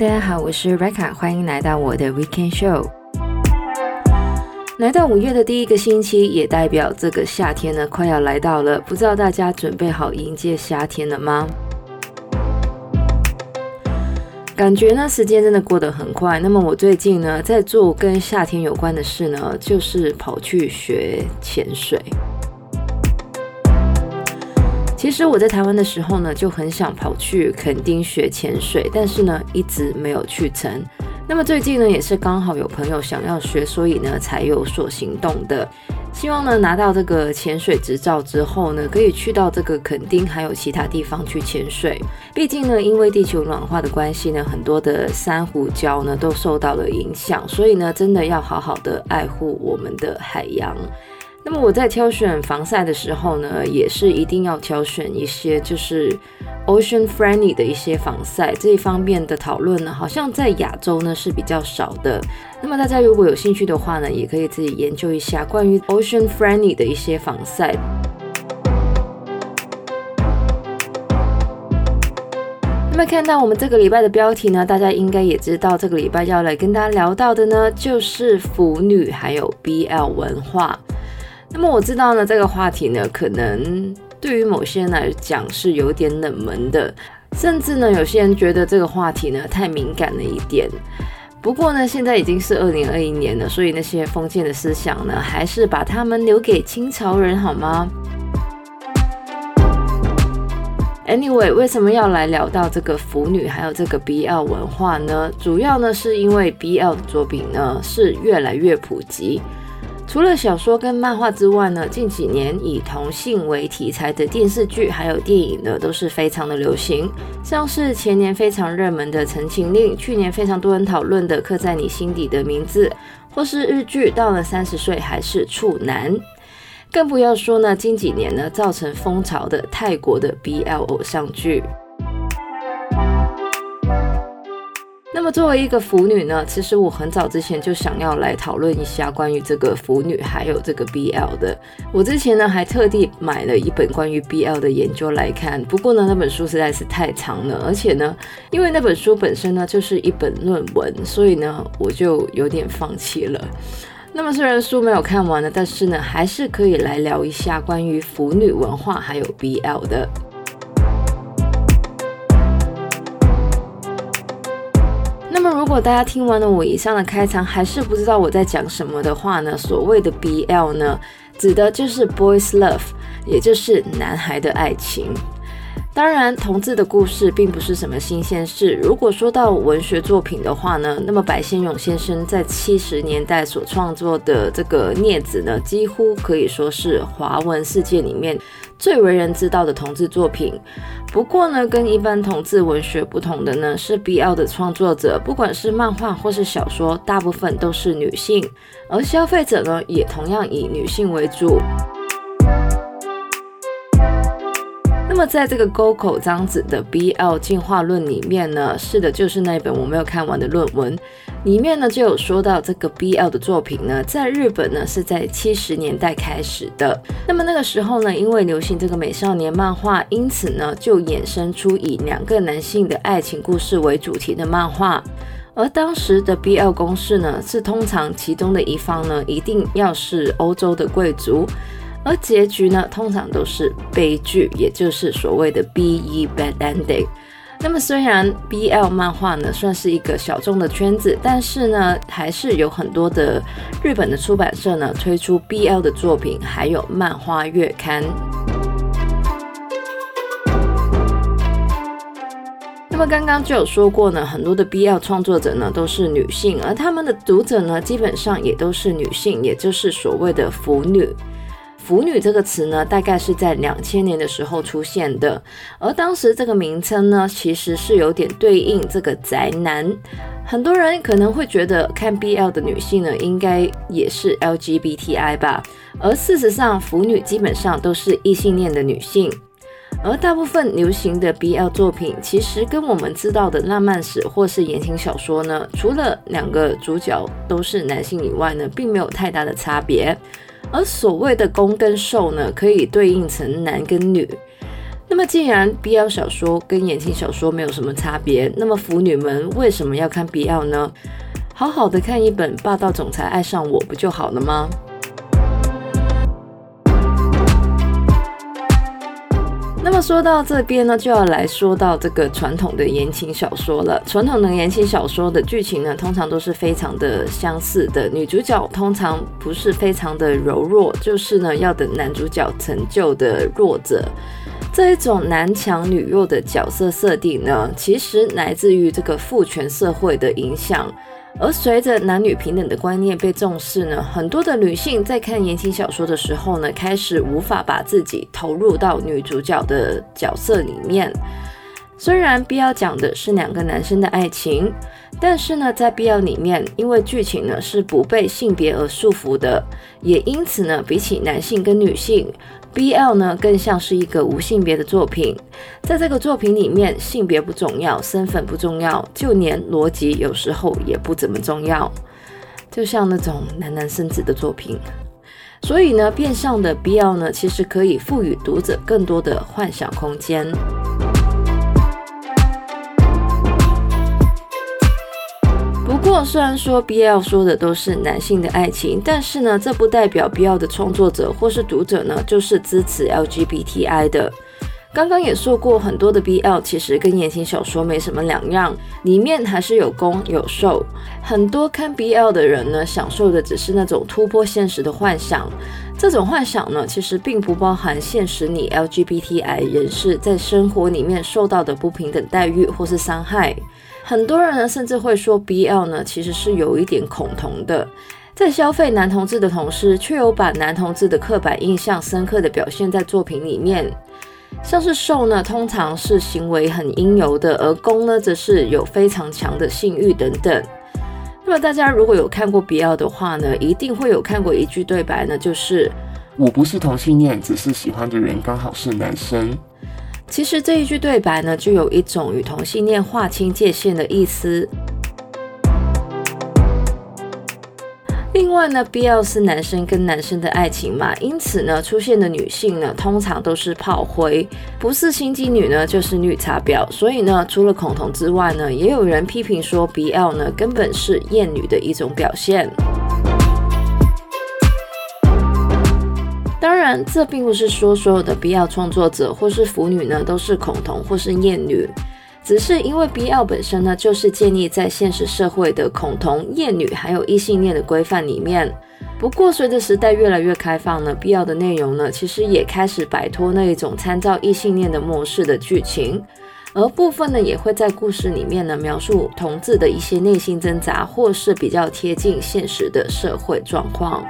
大家好，我是 Reka，欢迎来到我的 Weekend Show。来到五月的第一个星期，也代表这个夏天呢快要来到了。不知道大家准备好迎接夏天了吗？感觉呢时间真的过得很快。那么我最近呢在做跟夏天有关的事呢，就是跑去学潜水。其实我在台湾的时候呢，就很想跑去垦丁学潜水，但是呢，一直没有去成。那么最近呢，也是刚好有朋友想要学，所以呢，才有所行动的。希望呢，拿到这个潜水执照之后呢，可以去到这个垦丁还有其他地方去潜水。毕竟呢，因为地球暖化的关系呢，很多的珊瑚礁呢都受到了影响，所以呢，真的要好好的爱护我们的海洋。那么我在挑选防晒的时候呢，也是一定要挑选一些就是 ocean friendly 的一些防晒。这一方面的讨论呢，好像在亚洲呢是比较少的。那么大家如果有兴趣的话呢，也可以自己研究一下关于 ocean friendly 的一些防晒。那么看到我们这个礼拜的标题呢，大家应该也知道，这个礼拜要来跟大家聊到的呢，就是腐女还有 BL 文化。那么我知道呢，这个话题呢，可能对于某些人来讲是有点冷门的，甚至呢，有些人觉得这个话题呢太敏感了一点。不过呢，现在已经是二零二一年了，所以那些封建的思想呢，还是把他们留给清朝人好吗？Anyway，为什么要来聊到这个腐女还有这个 BL 文化呢？主要呢是因为 BL 的作品呢是越来越普及。除了小说跟漫画之外呢，近几年以同性为题材的电视剧还有电影呢，都是非常的流行。像是前年非常热门的《陈情令》，去年非常多人讨论的《刻在你心底的名字》，或是日剧《到了三十岁还是处男》，更不要说呢，近几年呢造成风潮的泰国的 BL 偶像剧。作为一个腐女呢，其实我很早之前就想要来讨论一下关于这个腐女还有这个 BL 的。我之前呢还特地买了一本关于 BL 的研究来看，不过呢那本书实在是太长了，而且呢因为那本书本身呢就是一本论文，所以呢我就有点放弃了。那么虽然书没有看完呢，但是呢还是可以来聊一下关于腐女文化还有 BL 的。那么如果大家听完了我以上的开场，还是不知道我在讲什么的话呢？所谓的 BL 呢，指的就是 boys love，也就是男孩的爱情。当然，同志的故事并不是什么新鲜事。如果说到文学作品的话呢，那么白先勇先生在七十年代所创作的这个《孽子》呢，几乎可以说是华文世界里面最为人知道的同志作品。不过呢，跟一般同志文学不同的呢，是 BL 的创作者，不管是漫画或是小说，大部分都是女性，而消费者呢，也同样以女性为主。那么，在这个沟口章子的 BL 进化论里面呢，是的，就是那本我没有看完的论文，里面呢就有说到这个 BL 的作品呢，在日本呢是在七十年代开始的。那么那个时候呢，因为流行这个美少年漫画，因此呢就衍生出以两个男性的爱情故事为主题的漫画。而当时的 BL 公式呢，是通常其中的一方呢一定要是欧洲的贵族。而结局呢，通常都是悲剧，也就是所谓的 BE bad ending。那么虽然 BL 漫画呢算是一个小众的圈子，但是呢，还是有很多的日本的出版社呢推出 BL 的作品，还有漫画月刊。那么刚刚就有说过呢，很多的 BL 创作者呢都是女性，而他们的读者呢基本上也都是女性，也就是所谓的腐女。腐女这个词呢，大概是在两千年的时候出现的，而当时这个名称呢，其实是有点对应这个宅男。很多人可能会觉得看 BL 的女性呢，应该也是 LGBTI 吧，而事实上，腐女基本上都是异性恋的女性，而大部分流行的 BL 作品，其实跟我们知道的浪漫史或是言情小说呢，除了两个主角都是男性以外呢，并没有太大的差别。而所谓的攻跟受呢，可以对应成男跟女。那么既然 BL 小说跟言情小说没有什么差别，那么腐女们为什么要看 BL 呢？好好的看一本霸道总裁爱上我不就好了吗？说到这边呢，就要来说到这个传统的言情小说了。传统的言情小说的剧情呢，通常都是非常的相似的，女主角通常不是非常的柔弱，就是呢要等男主角成就的弱者。这一种男强女弱的角色设定呢，其实来自于这个父权社会的影响。而随着男女平等的观念被重视呢，很多的女性在看言情小说的时候呢，开始无法把自己投入到女主角的角色里面。虽然 BL 讲的是两个男生的爱情，但是呢，在 BL 里面，因为剧情呢是不被性别而束缚的，也因此呢，比起男性跟女性。BL 呢，更像是一个无性别的作品，在这个作品里面，性别不重要，身份不重要，就连逻辑有时候也不怎么重要，就像那种男男生子的作品。所以呢，变相的 BL 呢，其实可以赋予读者更多的幻想空间。虽然说 BL 说的都是男性的爱情，但是呢，这不代表 BL 的创作者或是读者呢就是支持 LGBTI 的。刚刚也说过，很多的 BL 其实跟言情小说没什么两样，里面还是有攻有受。很多看 BL 的人呢，享受的只是那种突破现实的幻想。这种幻想呢，其实并不包含现实里 LGBTI 人士在生活里面受到的不平等待遇或是伤害。很多人呢，甚至会说 BL 呢，其实是有一点恐同的，在消费男同志的同时，却有把男同志的刻板印象深刻的表现在作品里面。像是受呢，通常是行为很阴柔的，而攻呢，则是有非常强的性欲等等。那么大家如果有看过 BL 的话呢，一定会有看过一句对白呢，就是我不是同性恋，只是喜欢的人刚好是男生。其实这一句对白呢，就有一种与同性恋划清界限的意思。另外呢，BL 是男生跟男生的爱情嘛，因此呢，出现的女性呢，通常都是炮灰，不是心机女呢，就是绿茶婊。所以呢，除了恐同之外呢，也有人批评说，BL 呢，根本是厌女的一种表现。当然，这并不是说所有的 BL 创作者或是腐女呢都是恐同或是厌女，只是因为 BL 本身呢就是建立在现实社会的恐同、厌女还有异性恋的规范里面。不过，随着时代越来越开放呢，BL 的内容呢其实也开始摆脱那一种参照异性恋的模式的剧情，而部分呢也会在故事里面呢描述同志的一些内心挣扎，或是比较贴近现实的社会状况。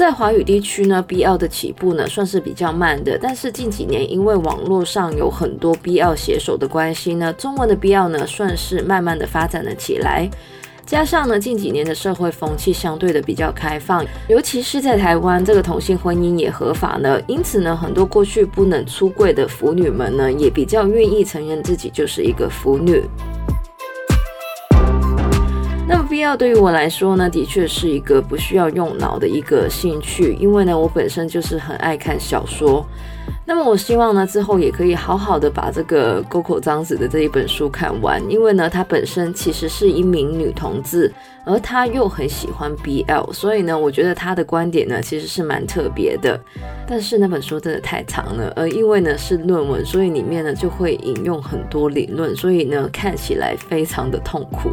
在华语地区呢，BL 的起步呢算是比较慢的，但是近几年因为网络上有很多 BL 写手的关系呢，中文的 BL 呢算是慢慢的发展了起来。加上呢近几年的社会风气相对的比较开放，尤其是在台湾，这个同性婚姻也合法了，因此呢很多过去不能出柜的腐女们呢也比较愿意承认自己就是一个腐女。BL 对于我来说呢，的确是一个不需要用脑的一个兴趣，因为呢，我本身就是很爱看小说。那么我希望呢，之后也可以好好的把这个沟口章子的这一本书看完，因为呢，她本身其实是一名女同志，而她又很喜欢 BL，所以呢，我觉得她的观点呢，其实是蛮特别的。但是那本书真的太长了，而因为呢是论文，所以里面呢就会引用很多理论，所以呢看起来非常的痛苦。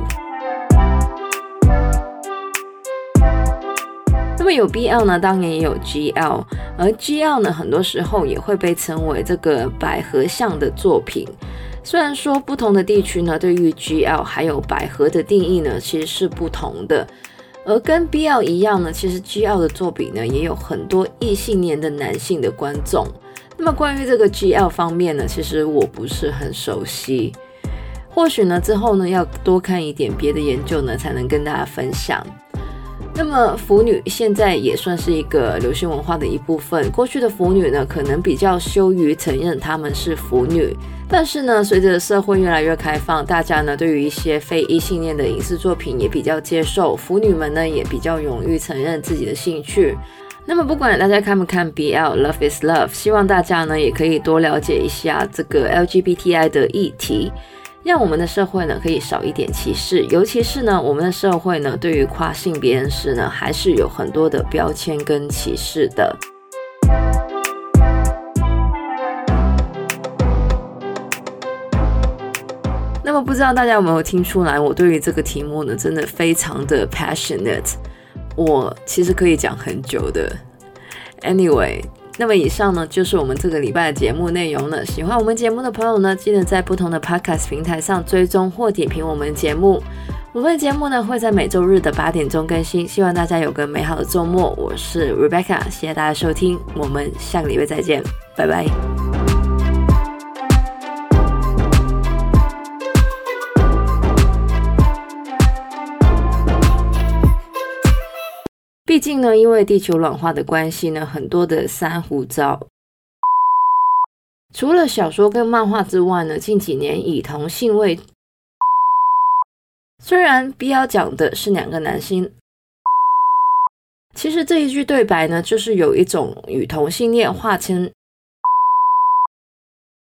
会有 BL 呢，当然也有 GL，而 GL 呢，很多时候也会被称为这个百合向的作品。虽然说不同的地区呢，对于 GL 还有百合的定义呢，其实是不同的。而跟 BL 一样呢，其实 GL 的作品呢，也有很多异性恋的男性的观众。那么关于这个 GL 方面呢，其实我不是很熟悉，或许呢之后呢要多看一点别的研究呢，才能跟大家分享。那么腐女现在也算是一个流行文化的一部分。过去的腐女呢，可能比较羞于承认她们是腐女，但是呢，随着社会越来越开放，大家呢对于一些非异性恋的影视作品也比较接受，腐女们呢也比较勇于承认自己的兴趣。那么不管大家看不看 BL，Love is Love，希望大家呢也可以多了解一下这个 LGBTI 的议题，让我们的社会呢可以少一点歧视，尤其是呢我们的社会呢对于跨性别人士呢还是有很多的标签跟歧视的。那么不知道大家有没有听出来，我对于这个题目呢真的非常的 passionate。我其实可以讲很久的。Anyway，那么以上呢就是我们这个礼拜的节目内容了。喜欢我们节目的朋友呢，记得在不同的 Podcast 平台上追踪或点评我们节目。我们的节目呢会在每周日的八点钟更新。希望大家有个美好的周末。我是 Rebecca，谢谢大家收听，我们下个礼拜再见，拜拜。毕竟呢，因为地球暖化的关系呢，很多的珊瑚礁。除了小说跟漫画之外呢，近几年以同性为，虽然 B 要讲的是两个男性，其实这一句对白呢，就是有一种与同性恋划清